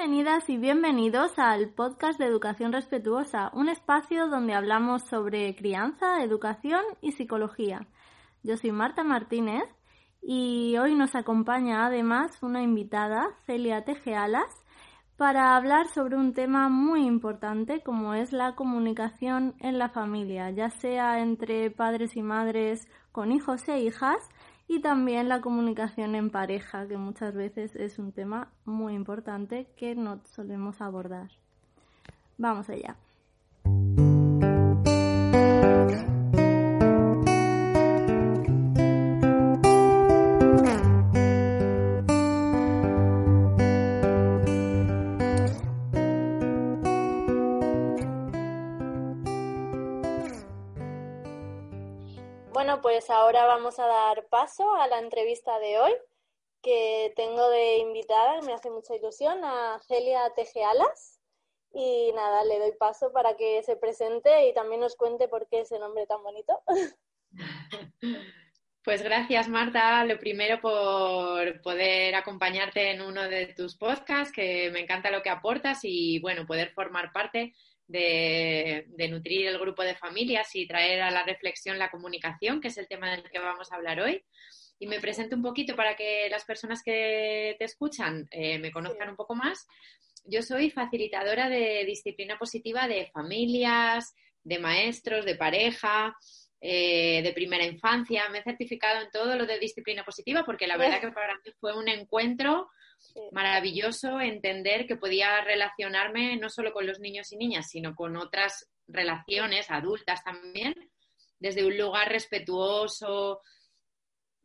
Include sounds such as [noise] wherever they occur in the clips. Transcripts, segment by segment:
Bienvenidas y bienvenidos al podcast de Educación Respetuosa, un espacio donde hablamos sobre crianza, educación y psicología. Yo soy Marta Martínez y hoy nos acompaña además una invitada, Celia Tejealas, para hablar sobre un tema muy importante como es la comunicación en la familia, ya sea entre padres y madres con hijos e hijas y también la comunicación en pareja, que muchas veces es un tema muy importante que no solemos abordar. Vamos allá. Pues ahora vamos a dar paso a la entrevista de hoy, que tengo de invitada, me hace mucha ilusión, a Celia Tejealas. Y nada, le doy paso para que se presente y también nos cuente por qué ese nombre tan bonito. [laughs] Pues gracias, Marta. Lo primero por poder acompañarte en uno de tus podcasts, que me encanta lo que aportas y, bueno, poder formar parte de, nutrir el grupo de familias y traer a la reflexión la comunicación, que es el tema del que vamos a hablar hoy. Y me presento un poquito para que las personas que te escuchan eh, me conozcan un poco más. Yo soy facilitadora de disciplina positiva de familias, de maestros, de pareja, eh, de primera infancia. Me he certificado en todo lo de disciplina positiva porque la verdad que para mí fue un encuentro maravilloso entender que podía relacionarme no solo con los niños y niñas, sino con otras relaciones adultas también, desde un lugar respetuoso,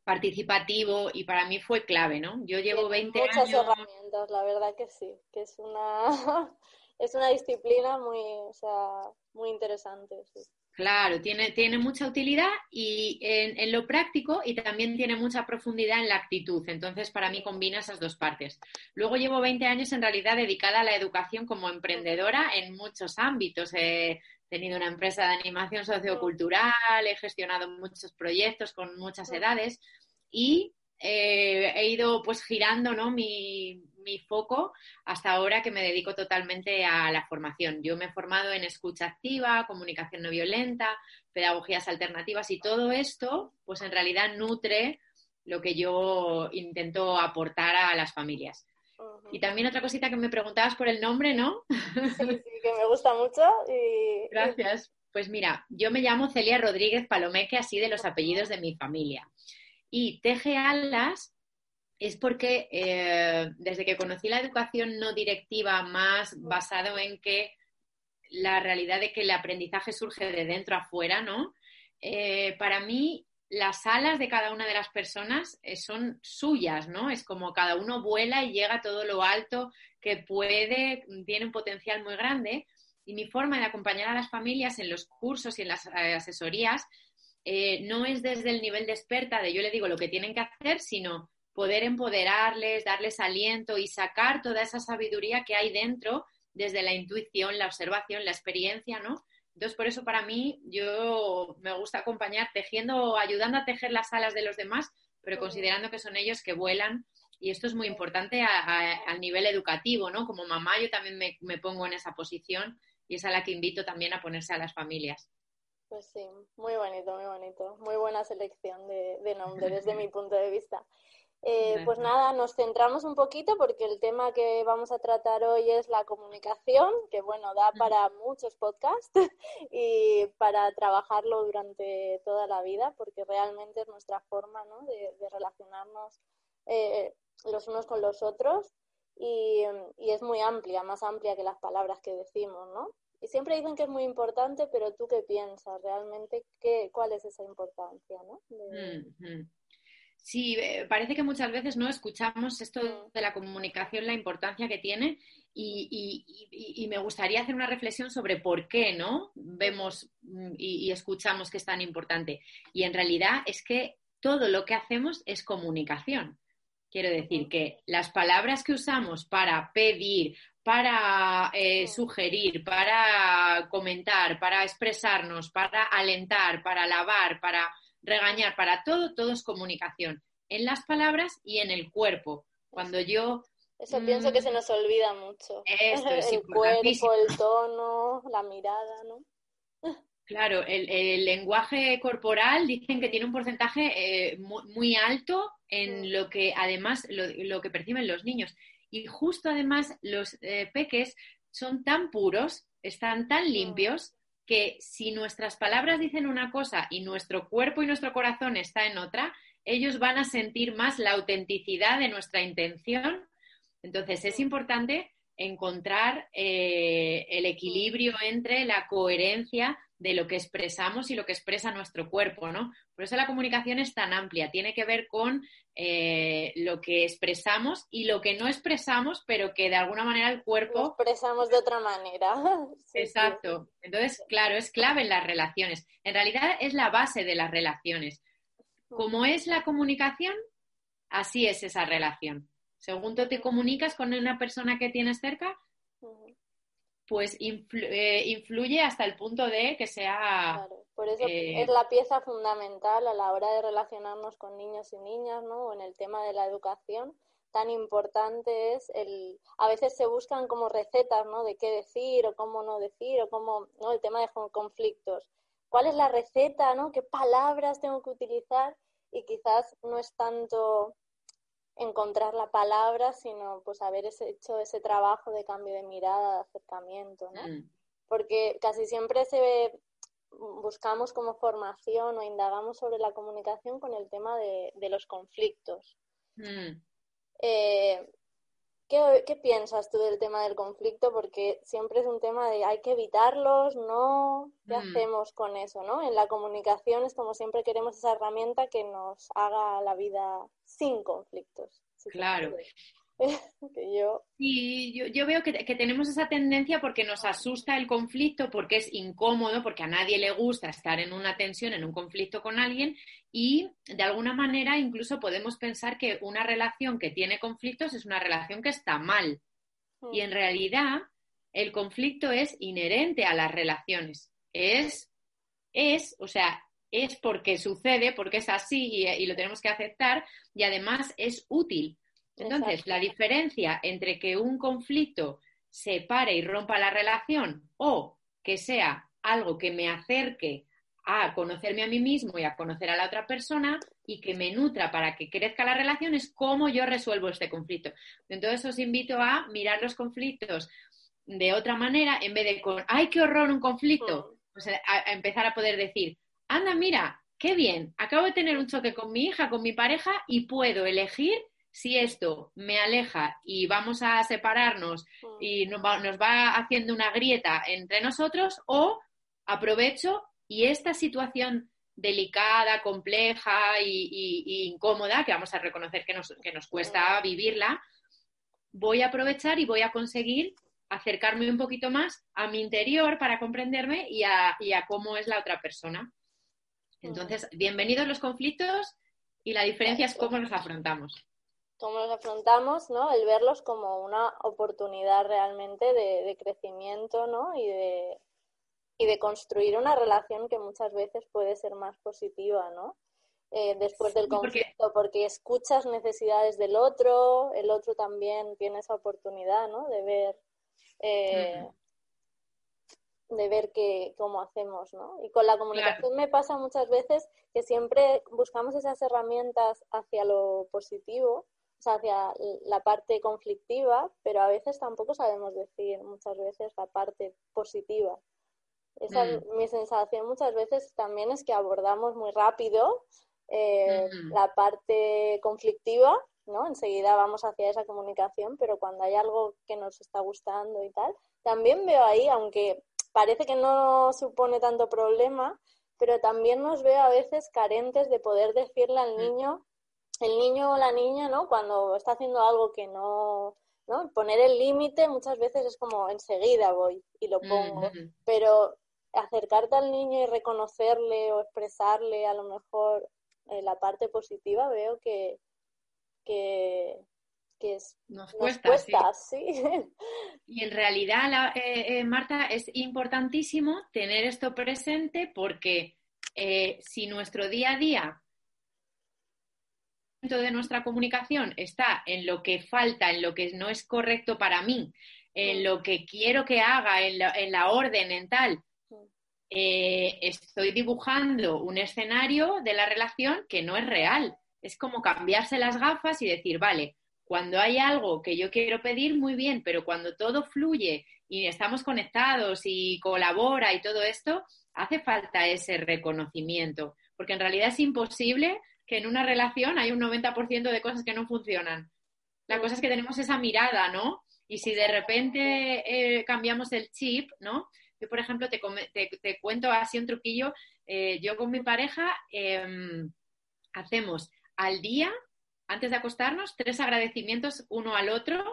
participativo y para mí fue clave, ¿no? Yo llevo 20 años. Muchas herramientas, la verdad que sí, que es una [laughs] es una disciplina muy, o sea, muy interesante. Sí. Claro, tiene, tiene mucha utilidad y en, lo práctico y también tiene mucha profundidad en la actitud. Entonces, para mí combina esas dos partes. Luego llevo 20 años en realidad dedicada a la educación como emprendedora en muchos ámbitos. He tenido una empresa de animación sociocultural, he gestionado muchos proyectos con muchas edades y eh, he ido pues girando ¿no? mi, mi foco hasta ahora que me dedico totalmente a la formación. Yo me he formado en escucha activa, comunicación no violenta, pedagogías alternativas y todo esto, pues en realidad nutre lo que yo intento aportar a las familias. Y también otra cosita que me preguntabas por el nombre, ¿no? Sí, sí, que me gusta mucho. Y... [laughs] Gracias. Pues mira, yo me llamo Celia Rodríguez Palomeque, así de los apellidos de mi familia. Y teje alas es porque eh, desde que conocí la educación no directiva más basado en que la realidad de que el aprendizaje surge de dentro afuera, ¿no? Eh, para mí las alas de cada una de las personas eh, son suyas, ¿no? Es como cada uno vuela y llega a todo lo alto que puede, tiene un potencial muy grande. Y mi forma de acompañar a las familias en los cursos y en las asesorías no es desde el nivel de experta de yo le digo lo que tienen que hacer, sino poder empoderarles, darles aliento y sacar toda esa sabiduría que hay dentro desde la intuición, la observación, la experiencia, ¿no? Entonces, por eso para mí, yo me gusta acompañar tejiendo, ayudando a tejer las alas de los demás, pero considerando que son ellos que vuelan. Y esto es muy importante a, nivel educativo, ¿no? Como mamá, yo también me, pongo en esa posición y es a la que invito también a ponerse a las familias. Pues sí, muy bonito, muy bonito. Muy buena selección de, de nombre desde mi punto de vista. Eh, pues nada, nos centramos un poquito porque el tema que vamos a tratar hoy es la comunicación, que bueno, da para muchos podcasts [laughs] y para trabajarlo durante toda la vida, porque realmente es nuestra forma ¿no? de, relacionarnos eh, los unos con los otros y, es muy amplia, más amplia que las palabras que decimos, ¿no? Y siempre dicen que es muy importante, pero tú qué piensas realmente, qué, cuál es esa importancia, ¿no? Sí, eh, parece que muchas veces no escuchamos esto de la comunicación, la importancia que tiene y, me gustaría hacer una reflexión sobre por qué no vemos mm, y, escuchamos que es tan importante. Y en realidad es que todo lo que hacemos es comunicación. Quiero decir que las palabras que usamos para pedir, para eh, sugerir, para comentar, para expresarnos, para alentar, para alabar, para regañar, para todo, todo es comunicación, en las palabras y en el cuerpo. Cuando yo Eso pienso que se nos olvida mucho. Esto es [laughs] el cuerpo, el tono, la mirada, ¿no? Claro, el, lenguaje corporal dicen que tiene un porcentaje eh, muy, alto en mm. lo que además lo, que perciben los niños. Y justo además los eh, peques son tan puros, están tan mm. limpios, que si nuestras palabras dicen una cosa y nuestro cuerpo y nuestro corazón está en otra, ellos van a sentir más la autenticidad de nuestra intención. Entonces es importante encontrar eh, el equilibrio entre la coherencia de lo que expresamos y lo que expresa nuestro cuerpo, ¿no? Por eso la comunicación es tan amplia, tiene que ver con eh, lo que expresamos y lo que no expresamos, pero que de alguna manera el cuerpo... Lo expresamos de otra manera. [laughs] Exacto. Entonces, claro, es clave en las relaciones. En realidad es la base de las relaciones. Como es la comunicación, así es esa relación. Según tú te comunicas con una persona que tienes cerca, pues eh, influye hasta el punto de que sea... Claro, por eso eh, es la pieza fundamental a la hora de relacionarnos con niños y niñas, ¿no? O en el tema de la educación, tan importante es el... A veces se buscan como recetas, ¿no? De qué decir o cómo no decir o cómo... ¿no? El tema de conflictos. ¿Cuál es la receta, ¿no? ¿Qué palabras tengo que utilizar? Y quizás no es tanto encontrar la palabra, sino pues haber hecho ese trabajo de cambio de mirada, de acercamiento, ¿no? Mm. Porque casi siempre se buscamos como formación o indagamos sobre la comunicación con el tema de, los conflictos. Mm. Eh, ¿qué, piensas tú del tema del conflicto? Porque siempre es un tema de hay que evitarlos, ¿no? ¿Qué mm. hacemos con eso, no? En la comunicación es como siempre queremos esa herramienta que nos haga la vida sin conflictos. claro. [laughs] yo... Y yo, veo que, tenemos esa tendencia porque nos asusta el conflicto, porque es incómodo, porque a nadie le gusta estar en una tensión, en un conflicto con alguien y de alguna manera incluso podemos pensar que una relación que tiene conflictos es una relación que está mal. Y en realidad el conflicto es inherente a las relaciones. Es, es, o sea, es porque sucede, porque es así y, lo tenemos que aceptar y además es útil. Entonces, la diferencia entre que un conflicto se pare y rompa la relación o que sea algo que me acerque a conocerme a mí mismo y a conocer a la otra persona y que me nutra para que crezca la relación es cómo yo resuelvo este conflicto. Entonces os invito a mirar los conflictos de otra manera en vez de con, ¡ay, qué horror un conflicto! Mm. Pues a empezar a poder decir, anda, mira, qué bien, acabo de tener un choque con mi hija, con mi pareja y puedo elegir si esto me aleja y vamos a separarnos y nos va, haciendo una grieta entre nosotros o aprovecho y esta situación delicada, compleja y, incómoda, que vamos a reconocer que nos, que nos cuesta vivirla, voy a aprovechar y voy a conseguir acercarme un poquito más a mi interior para comprenderme y a, y a cómo es la otra persona. Entonces, bienvenidos los conflictos y la diferencia es cómo los afrontamos. Cómo los afrontamos, ¿no? El verlos como una oportunidad realmente de, crecimiento, ¿no? Y de, y de construir una relación que muchas veces puede ser más positiva, ¿no? Eh, después del conflicto, porque... escuchas necesidades del otro, el otro también tiene esa oportunidad, ¿no? De ver eh, de ver que, cómo hacemos, ¿no? Y con la comunicación me pasa muchas veces que siempre buscamos esas herramientas hacia lo positivo, hacia la parte conflictiva, pero a veces tampoco sabemos decir muchas veces la parte positiva. Esa, mm. Mi sensación muchas veces también es que abordamos muy rápido eh, mm. la parte conflictiva, ¿no? Enseguida vamos hacia esa comunicación, pero cuando hay algo que nos está gustando y tal, también veo ahí, aunque parece que no supone tanto problema, pero también nos veo a veces carentes de poder decirle al mm. niño, el niño o la niña, ¿no? Cuando está haciendo algo que no, ¿no? Poner el límite muchas veces es como enseguida voy y lo pongo, pero acercarte al niño y reconocerle o expresarle a lo mejor eh, la parte positiva, veo que, que, que es, nos cuesta, sí. [laughs] Y en realidad, eh, eh, Marta, es importantísimo tener esto presente porque eh, si nuestro día a día de nuestra comunicación está en lo que falta, en lo que no es correcto para mí, en lo que quiero que haga, en la, orden, en tal, eh, estoy dibujando un escenario de la relación que no es real. Es como cambiarse las gafas y decir, vale, cuando hay algo que yo quiero pedir, muy bien, pero cuando todo fluye y estamos conectados y colabora y todo esto, hace falta ese reconocimiento, porque en realidad es imposible que en una relación hay un 90% de cosas que no funcionan. La cosa es que tenemos esa mirada, ¿no? Y si de repente eh, cambiamos el chip, ¿no? Yo, por ejemplo, te, te, cuento así un truquillo. Eh, yo con mi pareja em, hacemos al día, antes de acostarnos, tres agradecimientos uno al otro.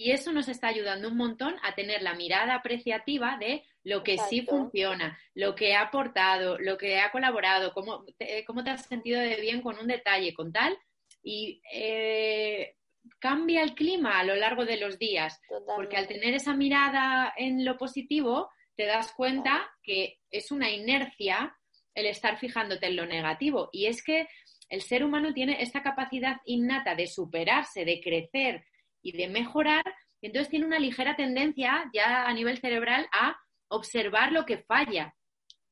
Y eso nos está ayudando un montón a tener la mirada apreciativa de lo que sí funciona, lo que ha aportado, lo que ha colaborado, cómo te, cómo te has sentido de bien con un detalle, con tal. Y eh, cambia el clima a lo largo de los días, porque al tener esa mirada en lo positivo, te das cuenta que es una inercia el estar fijándote en lo negativo. Y es que el ser humano tiene esta capacidad innata de superarse, de crecer y de mejorar, entonces tiene una ligera tendencia ya a nivel cerebral a observar lo que falla,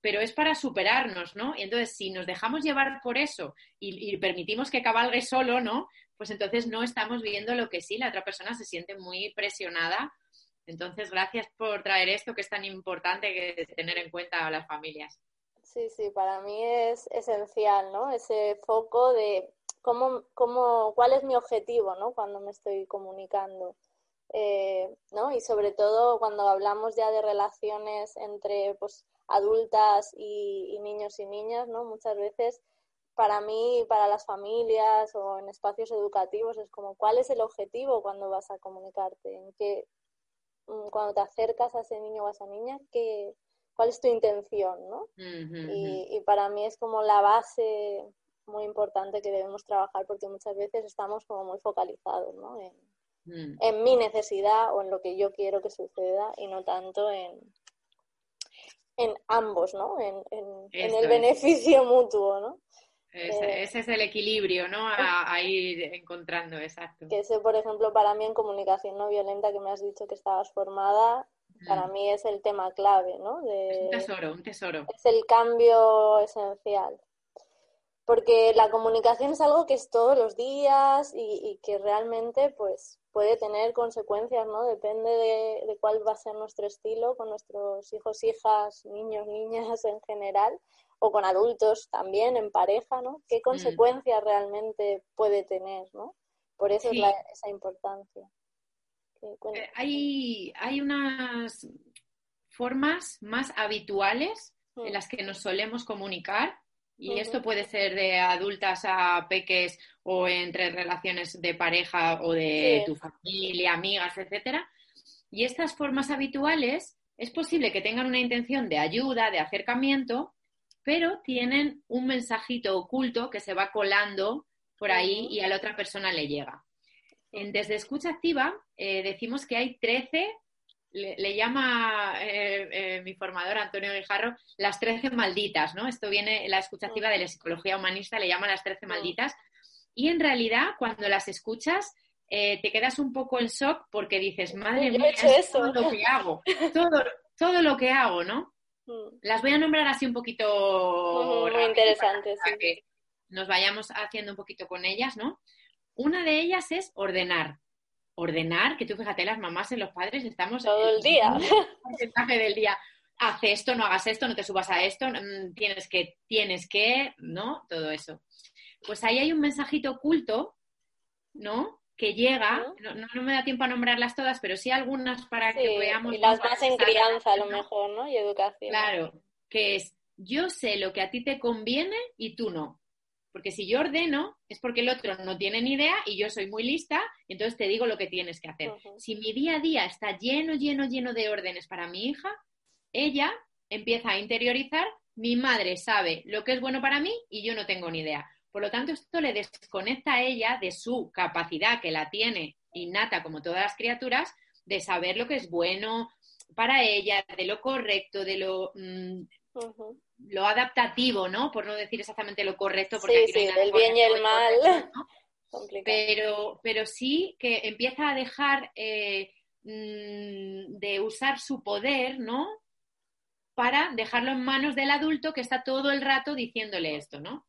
pero es para superarnos, ¿no? Y entonces, si nos dejamos llevar por eso y, y, permitimos que cabalgue solo, ¿no? Pues entonces no estamos viendo lo que sí, la otra persona se siente muy presionada. Entonces, gracias por traer esto que es tan importante que tener en cuenta a las familias. Sí, sí, para mí es esencial, ¿no? Ese foco de cómo, cómo, cuál es mi objetivo, ¿no? Cuando me estoy comunicando. Eh, ¿no? Y sobre todo cuando hablamos ya de relaciones entre pues, adultas y, niños y niñas, ¿no? Muchas veces para mí, para las familias o en espacios educativos es como cuál es el objetivo cuando vas a comunicarte, en qué, mm, cuando te acercas a ese niño o a esa niña, qué, cuál es tu intención, ¿no? y, y, para mí es como la base muy importante que debemos trabajar porque muchas veces estamos como muy focalizados, ¿no? En, Mm. en mi necesidad o en lo que yo quiero que suceda y no tanto en, en ambos, ¿no? En, el beneficio mutuo, ¿no? Eh, ese, es el equilibrio, ¿no? A, ir encontrando, exacto. Que ese, por ejemplo, para mí en comunicación no violenta, que me has dicho que estabas formada, para mm. mí es el tema clave, ¿no? es un tesoro, un tesoro. Es el cambio esencial porque la comunicación es algo que es todos los días y, que realmente pues puede tener consecuencias, ¿no? Depende de, cuál va a ser nuestro estilo con nuestros hijos, hijas, niños, niñas en general o con adultos también en pareja, ¿no? ¿Qué mm. consecuencias realmente puede tener, ¿no? Por eso es esa importancia. Eh, hay, hay unas formas más habituales en mm. las que nos solemos comunicar y esto puede ser de adultas a peques o entre relaciones de pareja o de tu familia, amigas, etcétera. Y estas formas habituales es posible que tengan una intención de ayuda, de acercamiento, pero tienen un mensajito oculto que se va colando por ahí y a la otra persona le llega. En Desde Escucha Activa eh, decimos que hay 13 le, llama eh, eh, mi formador Antonio Guijarro las trece malditas, ¿no? Esto viene, la escuchativa de la psicología humanista le llama las trece malditas. Y en realidad, cuando las escuchas, eh, te quedas un poco en shock porque dices, madre mía, es todo lo que hago, todo, todo lo que hago, ¿no? Mm. Las voy a nombrar así un poquito. Muy interesantes, para que nos vayamos haciendo un poquito con ellas, ¿no? Una de ellas es ordenar ordenar, que tú fíjate, las mamás y los padres estamos... Todo el día. porcentaje del día. Haz esto, no hagas esto, no te subas a esto, mm, tienes que, tienes que, ¿no? Todo eso. Pues ahí hay un mensajito oculto, ¿no? Que llega, no, me da tiempo a nombrarlas todas, pero sí algunas para que veamos. Y las más en crianza, a lo mejor, ¿no? Y educación. Claro, que es, yo sé lo que a ti te conviene y tú no. Porque si yo ordeno, es porque el otro no tiene ni idea y yo soy muy lista, entonces te digo lo que tienes que hacer. Si mi día a día está lleno, lleno, lleno de órdenes para mi hija, ella empieza a interiorizar, mi madre sabe lo que es bueno para mí y yo no tengo ni idea. Por lo tanto, esto le desconecta a ella de su capacidad que la tiene innata como todas las criaturas de saber lo que es bueno para ella, de lo correcto, de lo... Mm, lo adaptativo, ¿no? Por no decir exactamente lo correcto, porque sí, sí, el bien y el mal. [laughs] pero, pero sí que empieza a dejar eh, mm, de usar su poder, ¿no? Para dejarlo en manos del adulto que está todo el rato diciéndole esto, ¿no?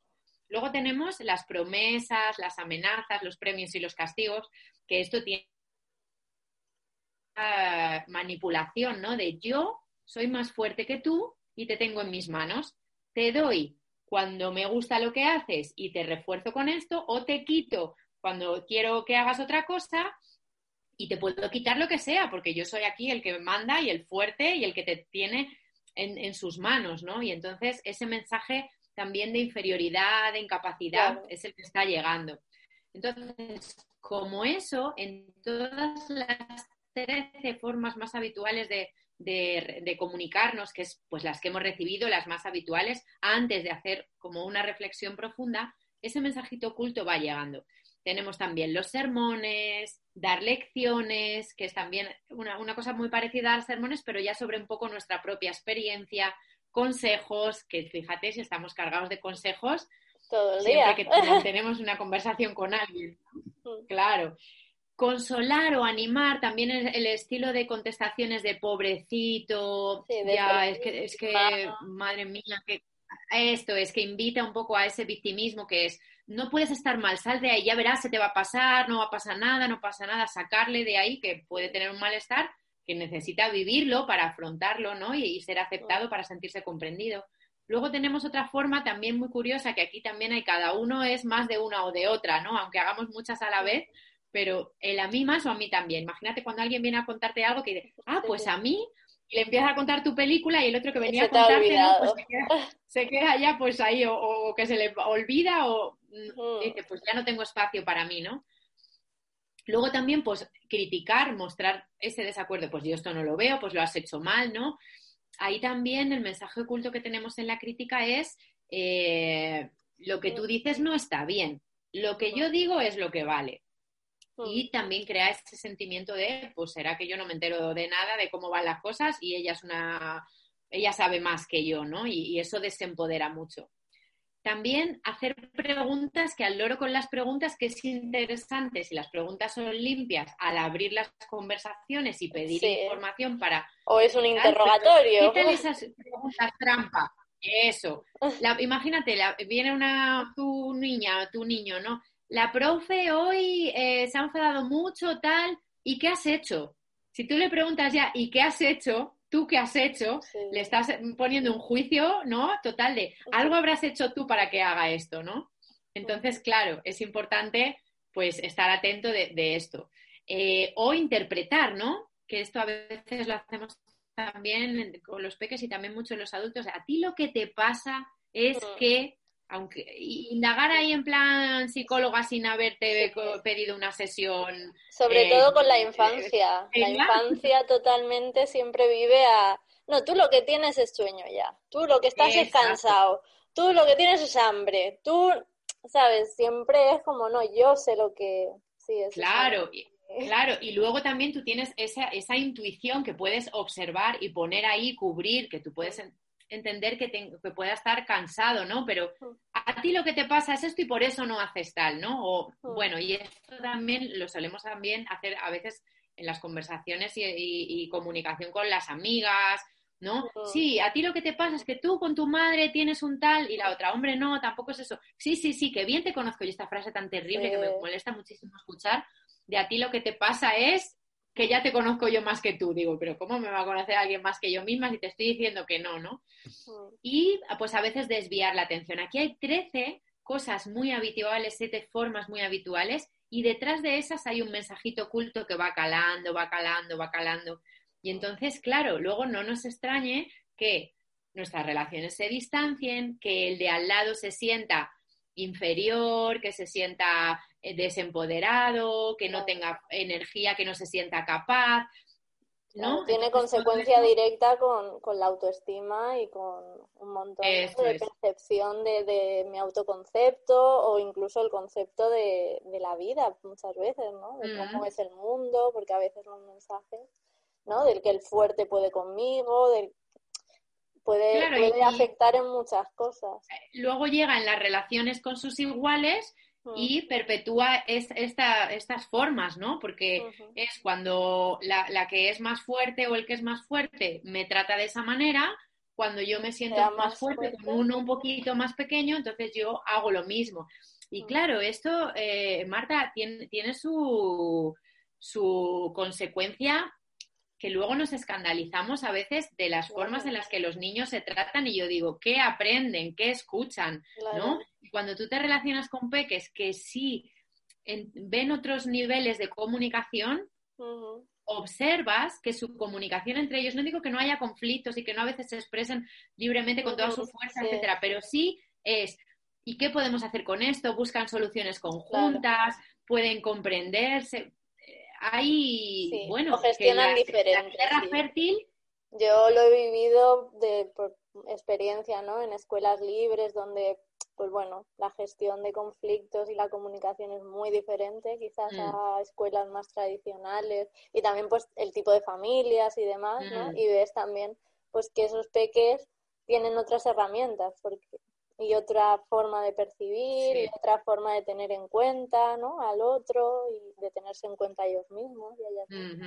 Luego tenemos las promesas, las amenazas, los premios y los castigos, que esto tiene manipulación, ¿no? De yo soy más fuerte que tú y te tengo en mis manos. Te doy cuando me gusta lo que haces y te refuerzo con esto, o te quito cuando quiero que hagas otra cosa y te puedo quitar lo que sea, porque yo soy aquí el que manda y el fuerte y el que te tiene en, sus manos, ¿no? Y entonces ese mensaje también de inferioridad, de incapacidad, es el que está llegando. Entonces, como eso, en todas las 13 formas más habituales de, de, comunicarnos, que es pues las que hemos recibido, las más habituales, antes de hacer como una reflexión profunda, ese mensajito oculto va llegando. Tenemos también los sermones, dar lecciones, que es también una, una cosa muy parecida a los sermones, pero ya sobre un poco nuestra propia experiencia, consejos, que fíjate si estamos cargados de consejos, todo el día. que [laughs] tenemos una conversación con alguien. Mm. Claro consolar o animar también el, estilo de contestaciones de pobrecito, ya, es que, es que madre mía, que esto es que invita un poco a ese victimismo que es, no puedes estar mal, sal de ahí, ya verás, se te va a pasar, no va a pasar nada, no pasa nada, sacarle de ahí que puede tener un malestar, que necesita vivirlo para afrontarlo, ¿no? Y, y ser aceptado para sentirse comprendido. Luego tenemos otra forma también muy curiosa, que aquí también hay cada uno es más de una o de otra, ¿no? Aunque hagamos muchas a la vez, pero él a mí más o a mí también. Imagínate cuando alguien viene a contarte algo que dice, ah, pues a mí, y le empieza a contar tu película y el otro que venía a contarte, pues se, queda, ya pues ahí, o, que se le olvida, o mm, dice, pues ya no tengo espacio para mí, ¿no? Luego también, pues, criticar, mostrar ese desacuerdo, pues yo esto no lo veo, pues lo has hecho mal, ¿no? Ahí también el mensaje oculto que tenemos en la crítica es, eh, lo que tú dices no está bien, lo que yo digo es lo que vale y también crea ese sentimiento de, pues será que yo no me entero de nada, de cómo van las cosas y ella es una, ella sabe más que yo, ¿no? Y, eso desempodera mucho. También hacer preguntas que al loro con las preguntas, que es interesante, si las preguntas son limpias, al abrir las conversaciones y pedir información para... O es un interrogatorio. ¿Qué tal esas preguntas trampa? Eso. [laughs] imagínate, viene una tu niña, tu niño, ¿no? La profe hoy eh, se ha enfadado mucho, tal, ¿y qué has hecho? Si tú le preguntas ya, ¿y qué has hecho? ¿Tú qué has hecho? Le estás poniendo un juicio, ¿no? Total de, algo habrás hecho tú para que haga esto, ¿no? Entonces, claro, es importante pues estar atento de, esto. Eh, o interpretar, ¿no? Que esto a veces lo hacemos también con los peques y también mucho los adultos. A ti lo que te pasa es que aunque indagar ahí en plan psicóloga sin haberte pedido una sesión. Sobre eh, todo con la infancia. la infancia totalmente siempre vive a. No, tú lo que tienes es sueño ya. Tú lo que estás es cansado. Tú lo que tienes es hambre. Tú, sabes, siempre es como, no, yo sé lo que. Sí, es claro. [laughs] Claro, y luego también tú tienes esa, esa intuición que puedes observar y poner ahí, cubrir, que tú puedes entender que, que pueda estar cansado, ¿no? Pero a ti lo que te pasa es esto y por eso no haces tal, ¿no? O, bueno, y esto también lo solemos también hacer a veces en las conversaciones y, comunicación con las amigas, ¿no? Sí, a ti lo que te pasa es que tú con tu madre tienes un tal y la otra, hombre, no, tampoco es eso. Sí, sí, sí, que bien te conozco y esta frase tan terrible que me molesta muchísimo escuchar, de a ti lo que te pasa es que ya te conozco yo más que tú. Digo, pero ¿cómo me va a conocer alguien más que yo misma si te estoy diciendo que no, no? Mm. Y pues a veces desviar la atención. Aquí hay 13 cosas muy habituales, siete formas muy habituales y detrás de esas hay un mensajito oculto que va calando, va calando, va calando. Y entonces, claro, luego no nos extrañe que nuestras relaciones se distancien, que el de al lado se sienta inferior, que se sienta eh, desempoderado, que no tenga energía, que no se sienta capaz. ¿no? tiene consecuencia directa con, la autoestima y con un montón de percepción de, mi autoconcepto o incluso el concepto de, la vida muchas veces, ¿no? De cómo es el mundo, porque a veces los mensajes, ¿no? Del que el fuerte puede conmigo, del puede, afectar en muchas cosas. Luego llega en las relaciones con sus iguales mm. y perpetúa es, estas formas, ¿no? Porque es cuando la, la, que es más fuerte o el que es más fuerte me trata de esa manera, cuando yo me siento más, fuerte, con uno un poquito más pequeño, entonces yo hago lo mismo. Y mm. claro, esto, eh, Marta, tiene, tiene su, su consecuencia que luego nos escandalizamos a veces de las formas en las que los niños se tratan y yo digo, ¿qué aprenden? ¿Qué escuchan? ¿no? cuando tú te relacionas con peques que sí ven otros niveles de comunicación, observas que su comunicación entre ellos, no digo que no haya conflictos y que no a veces se expresen libremente con toda su fuerza, etcétera, pero sí es, ¿y qué podemos hacer con esto? Buscan soluciones conjuntas, pueden comprenderse hay, bueno, gestionan diferente. tierra fértil. Yo lo he vivido de por experiencia, ¿no? En escuelas libres donde, pues bueno, la gestión de conflictos y la comunicación es muy diferente, quizás mm. a escuelas más tradicionales y también, pues, el tipo de familias y demás, ¿no? Mm. Y ves también, pues, que esos peques tienen otras herramientas, porque y otra forma de percibir y otra forma de tener en cuenta ¿no? al otro y de tenerse en cuenta ellos mismos.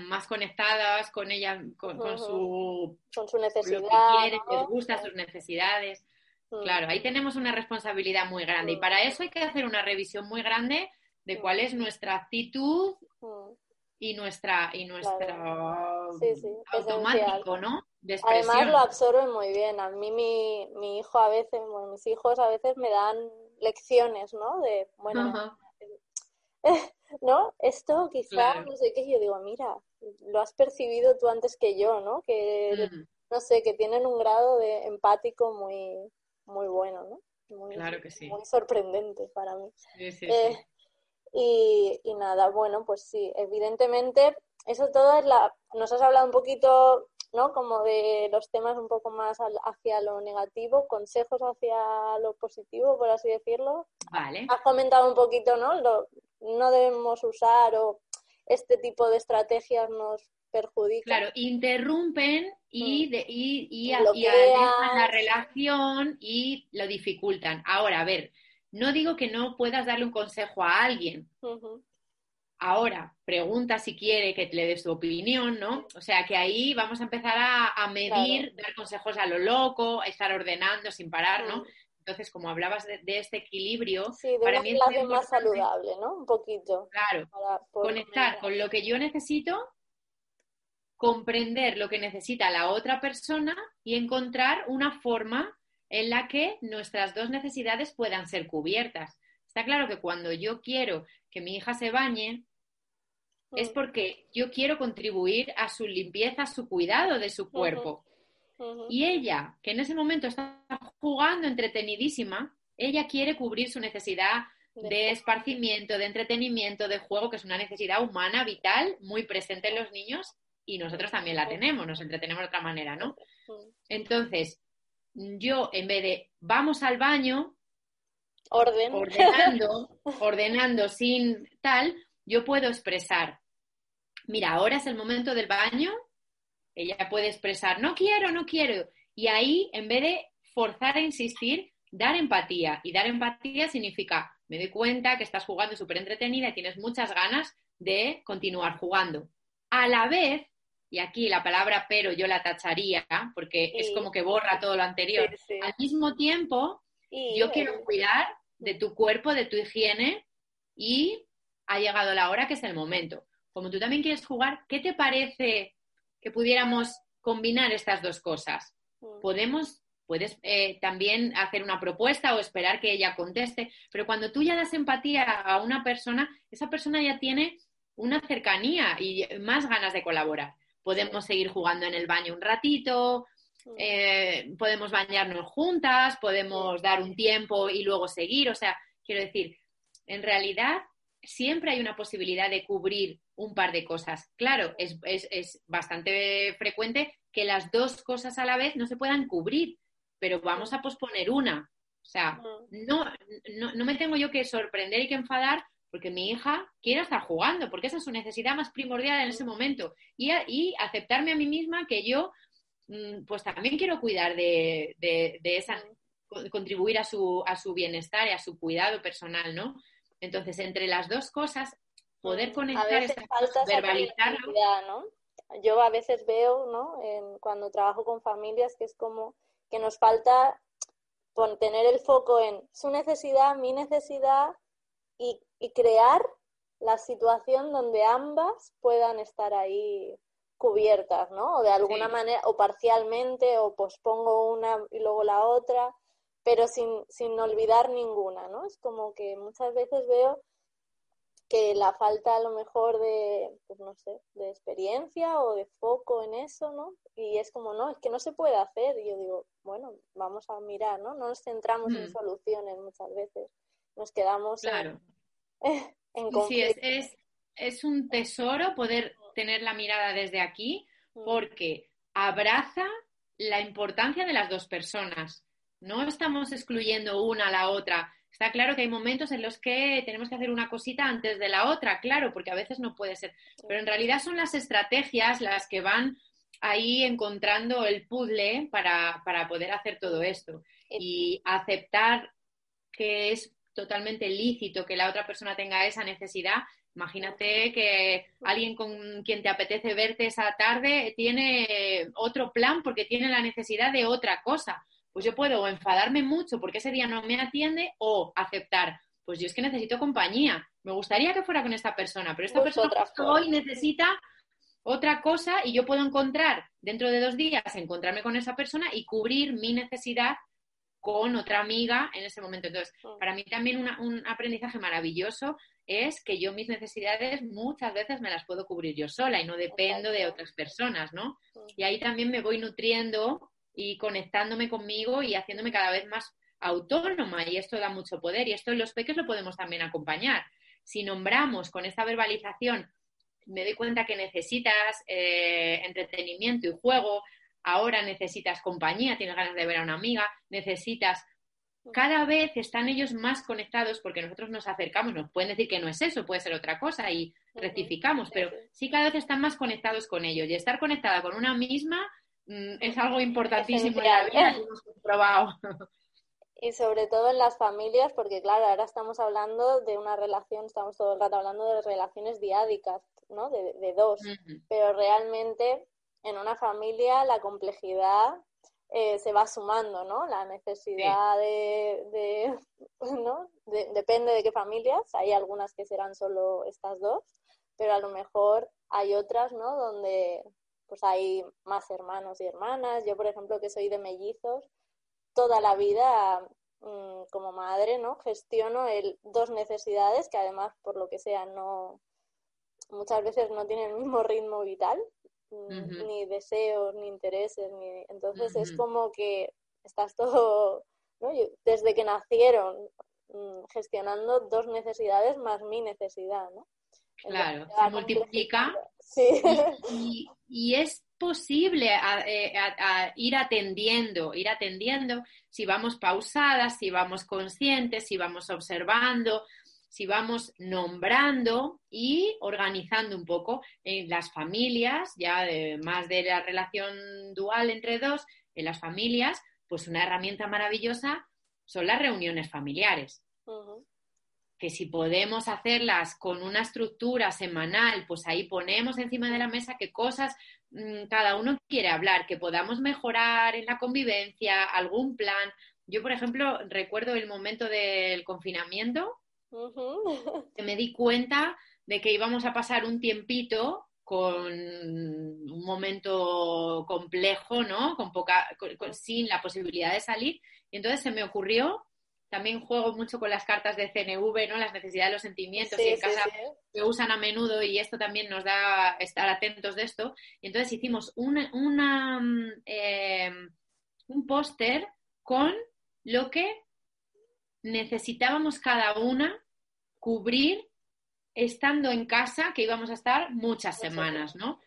más conectadas con ella, con, su, con su necesidad. Lo que quieren, les gusta sus necesidades. Claro, ahí tenemos una responsabilidad muy grande y para eso hay que hacer una revisión muy grande de cuál es nuestra actitud y nuestra y nuestra automático, ¿no? Además lo absorben muy bien. A mí mi, mi hijo a veces, bueno, mis hijos a veces me dan lecciones, ¿no? De, bueno, [laughs] ¿no? Esto quizá, no sé qué, yo digo, mira, lo has percibido tú antes que yo, ¿no? Que, mm. no sé, que tienen un grado de empático muy, muy bueno, ¿no? Muy, claro que sí. Muy sorprendente para mí. Sí, sí, eh, sí. Y, y, nada, bueno, pues sí, evidentemente, eso todo es la... Nos has hablado un poquito ¿no? Como de los temas un poco más hacia lo negativo, consejos hacia lo positivo, por así decirlo. Vale. Has comentado un poquito, ¿no? no debemos usar o este tipo de estrategias nos perjudican. Claro, interrumpen y, mm. de, y, y, la relación y lo dificultan. Ahora, a ver, no digo que no puedas darle un consejo a alguien, Ahora, pregunta si quiere que le dé su opinión, ¿no? O sea que ahí vamos a empezar a, medir, dar consejos a lo loco, a estar ordenando sin parar, ¿no? Entonces, como hablabas de, este equilibrio, sí, de para mí es más saludable, ¿no? Un poquito. Claro. conectar con lo que yo necesito, comprender lo que necesita la otra persona y encontrar una forma en la que nuestras dos necesidades puedan ser cubiertas. Está claro que cuando yo quiero que mi hija se bañe, es porque yo quiero contribuir a su limpieza, a su cuidado de su cuerpo. Y ella, que en ese momento está jugando entretenidísima, ella quiere cubrir su necesidad de esparcimiento, de entretenimiento, de juego, que es una necesidad humana, vital, muy presente en los niños y nosotros también la tenemos, nos entretenemos de otra manera, ¿no? Entonces, yo en vez de vamos al baño, ordenando, [laughs] ordenando sin tal, yo puedo expresar, mira, ahora es el momento del baño, ella puede expresar, no quiero, no quiero. Y ahí, en vez de forzar a insistir, dar empatía. Y dar empatía significa, me doy cuenta que estás jugando súper entretenida y tienes muchas ganas de continuar jugando. A la vez, y aquí la palabra pero yo la tacharía, porque es como que borra todo lo anterior, al mismo tiempo, yo quiero cuidar de tu cuerpo, de tu higiene y ha llegado la hora que es el momento como tú también quieres jugar, ¿qué te parece que pudiéramos combinar estas dos cosas? Mm. Podemos, puedes eh, también hacer una propuesta o esperar que ella conteste, pero cuando tú ya das empatía a una persona, esa persona ya tiene una cercanía y más ganas de colaborar. Podemos seguir jugando en el baño un ratito, mm. eh, podemos bañarnos juntas, podemos dar un tiempo y luego seguir. O sea, quiero decir, en realidad siempre hay una posibilidad de cubrir un par de cosas. Claro, es, bastante frecuente que las dos cosas a la vez no se puedan cubrir, pero vamos a posponer una. O sea, no, no, me tengo yo que sorprender y que enfadar porque mi hija quiere estar jugando, porque esa es su necesidad más primordial en ese momento. Y, y aceptarme a mí misma que yo mm, pues también quiero cuidar de, de, esa, contribuir a su, a su bienestar y a su cuidado personal, ¿no? Entonces, entre las dos cosas, poder mm, conectar, esa, verbalizarlo. ¿no? Yo a veces veo, ¿no? cuando trabajo con familias, que es como que nos falta tener el foco en su necesidad, mi necesidad y, y crear la situación donde ambas puedan estar ahí cubiertas, ¿no? O de alguna manera, o parcialmente, o pospongo una y luego la otra, pero sin, sin olvidar ninguna, ¿no? Es como que muchas veces veo que la falta a lo mejor de, pues no sé, de experiencia o de foco en eso, ¿no? Y es como, no, es que no se puede hacer. Y yo digo, bueno, vamos a mirar, ¿no? No nos centramos en mm. soluciones muchas veces, nos quedamos claro. [laughs] en, Sí, es, es, es un tesoro poder tener la mirada desde aquí mm. porque abraza la importancia de las dos personas. No estamos excluyendo una a la otra, Está claro que hay momentos en los que tenemos que hacer una cosita antes de la otra, claro, porque a veces no puede ser. Pero en realidad son las estrategias las que van ahí encontrando el puzzle para, poder hacer todo esto. Y aceptar que es totalmente lícito que la otra persona tenga esa necesidad. Imagínate que alguien con quien te apetece verte esa tarde tiene otro plan porque tiene la necesidad de otra cosa pues yo puedo enfadarme mucho porque ese día no me atiende o aceptar, pues yo es que necesito compañía. Me gustaría que fuera con esta persona, pero esta persona hoy necesita otra cosa y yo puedo encontrar dentro de dos días, encontrarme con esa persona y cubrir mi necesidad con otra amiga en ese momento. Entonces, mm. para mí también un aprendizaje maravilloso es que yo mis necesidades muchas veces me las puedo cubrir yo sola y no dependo de otras personas, ¿no? Mm. Y ahí también me voy nutriendo y conectándome conmigo y haciéndome cada vez más autónoma y esto da mucho poder y esto en los peques lo podemos también acompañar. Si nombramos con esta verbalización, me doy cuenta que necesitas eh, entretenimiento y juego, ahora necesitas compañía, tienes ganas de ver a una amiga, necesitas... Cada vez están ellos más conectados porque nosotros nos acercamos, nos pueden decir que no es eso, puede ser otra cosa y rectificamos, pero sí cada vez están más conectados con ellos y estar conectada con una misma es algo importantísimo en la vida hemos comprobado. Y sobre todo en las familias, porque claro, ahora estamos hablando de una relación, estamos todo el rato hablando de relaciones diádicas, ¿no? De, dos, pero realmente en una familia la complejidad eh, se va sumando, ¿no? La necesidad de, [laughs] ¿no? depende de qué familias, hay algunas que serán solo estas dos, pero a lo mejor hay otras, ¿no? Donde pues hay más hermanos y hermanas. Yo, por ejemplo, que soy de mellizos, toda la vida mm, como madre, ¿no? Gestiono el, dos necesidades que además, por lo que sea, no muchas veces no tienen el mismo ritmo vital, mm, ni deseos, ni intereses, ni... entonces es como que estás todo, ¿no? desde que nacieron mm, gestionando dos necesidades más mi necesidad, ¿no? Claro, se multiplica. Sí. [laughs] Y, es posible eh, ir atendiendo, ir atendiendo si vamos pausadas, si vamos conscientes, si vamos observando, si vamos nombrando y organizando un poco en las familias, ya más de la relación dual entre dos, en las familias, pues una herramienta maravillosa son las reuniones familiares que si podemos hacerlas con una estructura semanal, pues ahí ponemos encima de la mesa qué cosas mm, cada uno quiere hablar, que podamos mejorar en la convivencia, algún plan. Yo, por ejemplo, recuerdo el momento del confinamiento, que me di cuenta de que íbamos a pasar un tiempito con un momento complejo, ¿no? Con poca, sin la posibilidad de salir. Y entonces se me ocurrió también juego mucho con las cartas de CNV, ¿no? Las necesidades de los sentimientos y en casa se usan a menudo y esto también nos da estar atentos de esto. Y entonces hicimos una, mm, em, un póster con lo que necesitábamos cada una cubrir estando en casa, que íbamos a estar muchas semanas, ¿no?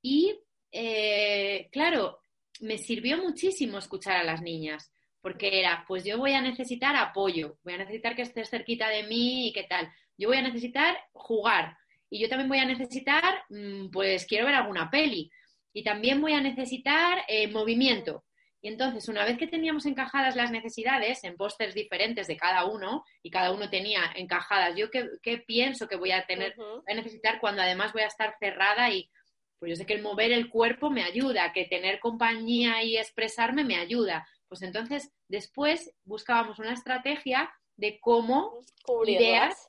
Y eh, claro, me sirvió muchísimo escuchar a las niñas porque era, pues yo voy a necesitar apoyo, voy a necesitar que estés cerquita de mí y qué tal. Yo voy a necesitar jugar y yo también voy a necesitar, mm, pues quiero ver alguna peli. y también voy a necesitar eh, movimiento. Y entonces, una vez que teníamos encajadas las necesidades en pósters diferentes de cada uno, y cada uno tenía encajadas, yo qué, pienso que voy a tener, a necesitar cuando además voy a estar cerrada y pues yo sé que el mover el cuerpo me ayuda, que tener compañía y expresarme me ayuda. Pues entonces, después buscábamos una estrategia de cómo ideas.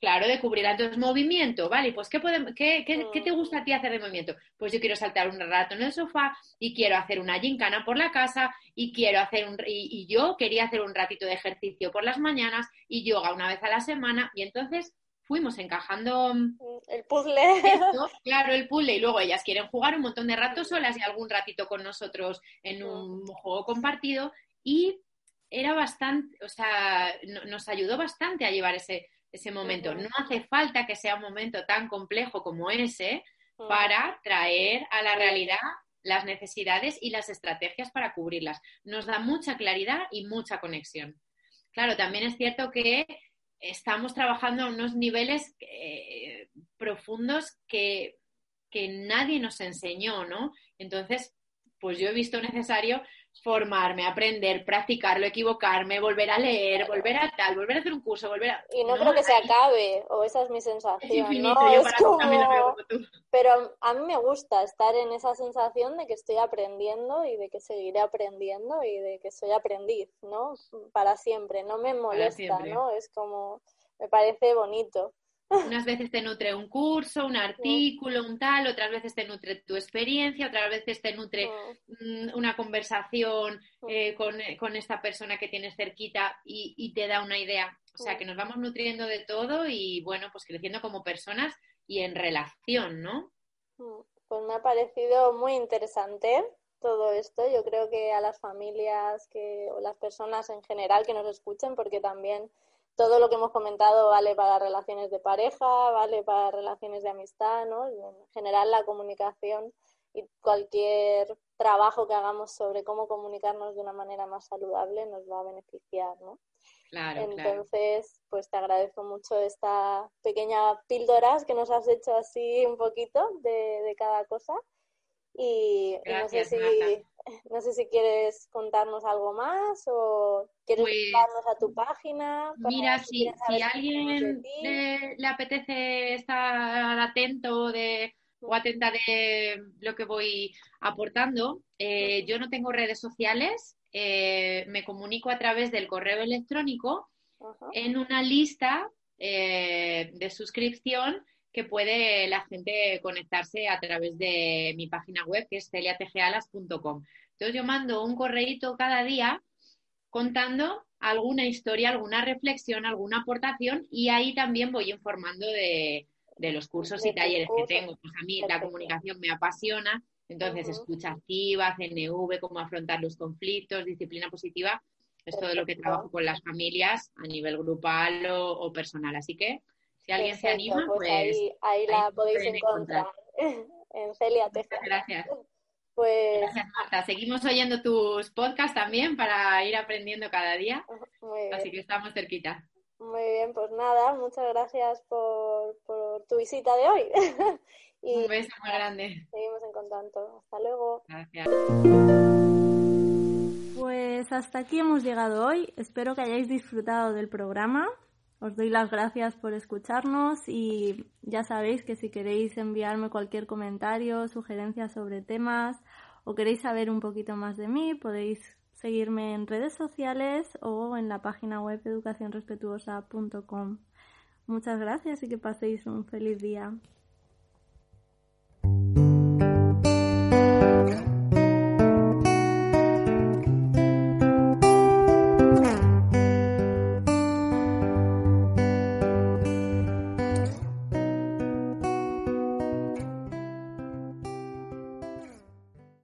Claro, de cubrir entonces movimiento, ¿vale? Pues ¿qué, qué, qué, te mm. gusta a ti hacer de movimiento? Pues yo quiero saltar un rato en el sofá y quiero hacer una gincana por la casa y quiero hacer un y, yo quería hacer un ratito de ejercicio por las mañanas y yoga una vez a la semana y entonces fuimos encajando mm, el puzzle. [laughs] claro, el puzzle y luego ellas quieren jugar un montón de ratos solas y algún ratito con nosotros en un juego compartido y era bastante, o sea, nos ayudó bastante a llevar ese ese momento. No hace falta que sea un momento tan complejo como ese para traer a la realidad las necesidades y las estrategias para cubrirlas. Nos da mucha claridad y mucha conexión. Claro, también es cierto que estamos trabajando a unos niveles eh, profundos que, que nadie nos enseñó, ¿no? Entonces, pues yo he visto necesario formarme, aprender, practicarlo, equivocarme, volver a leer, volver a tal, volver a hacer un curso, volver a... Y no, creo que se acabe, o esa es mi sensación. Pero a mí me gusta estar en esa sensación de que estoy aprendiendo y de que seguiré aprendiendo y de que soy aprendiz, ¿no? Para siempre, no me molesta, ¿no? Es como, me parece bonito. Unas veces te nutre un curso, un artículo, un tal, otras veces te nutre tu experiencia, otras veces te nutre mm, una conversación eh, con, esta persona que tienes cerquita y, te da una idea. O sea, que nos vamos nutriendo de todo y, bueno, pues creciendo como personas y en relación, ¿no? Pues me ha parecido muy interesante todo esto. Yo creo que a las familias que, o las personas en general que nos escuchen, porque también todo lo que hemos comentado vale para relaciones de pareja, vale para relaciones de amistad, ¿no? En general la comunicación y cualquier trabajo que hagamos sobre cómo comunicarnos de una manera más saludable nos va a beneficiar, ¿no? Claro, Entonces, pues te agradezco mucho esta pequeña píldoras que nos has hecho así un poquito de, de cada cosa. Y, no, sé si, no sé si quieres contarnos algo más o quieres pues, a tu página. Mira, si, si a alguien le, apetece estar atento de, o atenta de lo que voy aportando, eh, yo no tengo redes sociales, eh, me comunico a través del correo electrónico en una lista eh, de suscripción que puede la gente conectarse a través de mi página web, que es celiategealas.com. Entonces yo mando un correíto cada día contando alguna historia, alguna reflexión, alguna aportación y ahí también voy informando de, los cursos y talleres que tengo. Pues a mí la comunicación me apasiona, entonces escucha activa, CNV, cómo afrontar los conflictos, disciplina positiva, es todo lo que trabajo con las familias a nivel grupal o personal. Así que si alguien se anima, pues, pues ahí, la podéis encontrar, [laughs] en Celia Teja. Gracias. [laughs] Pues... Gracias, Marta. Seguimos oyendo tus podcasts también para ir aprendiendo cada día. [laughs] Así que estamos cerquita. Muy bien, pues nada, muchas gracias por, tu visita de hoy. Un beso muy grande. Seguimos en contacto. Hasta luego. Gracias. Pues hasta aquí hemos llegado hoy. Espero que hayáis disfrutado del programa. Os doy las gracias por escucharnos y ya sabéis que si queréis enviarme cualquier comentario, sugerencia sobre temas o queréis saber un poquito más de mí, podéis seguirme en redes sociales o en la página web educacionrespetuosa.com. Muchas gracias y que paséis un feliz día.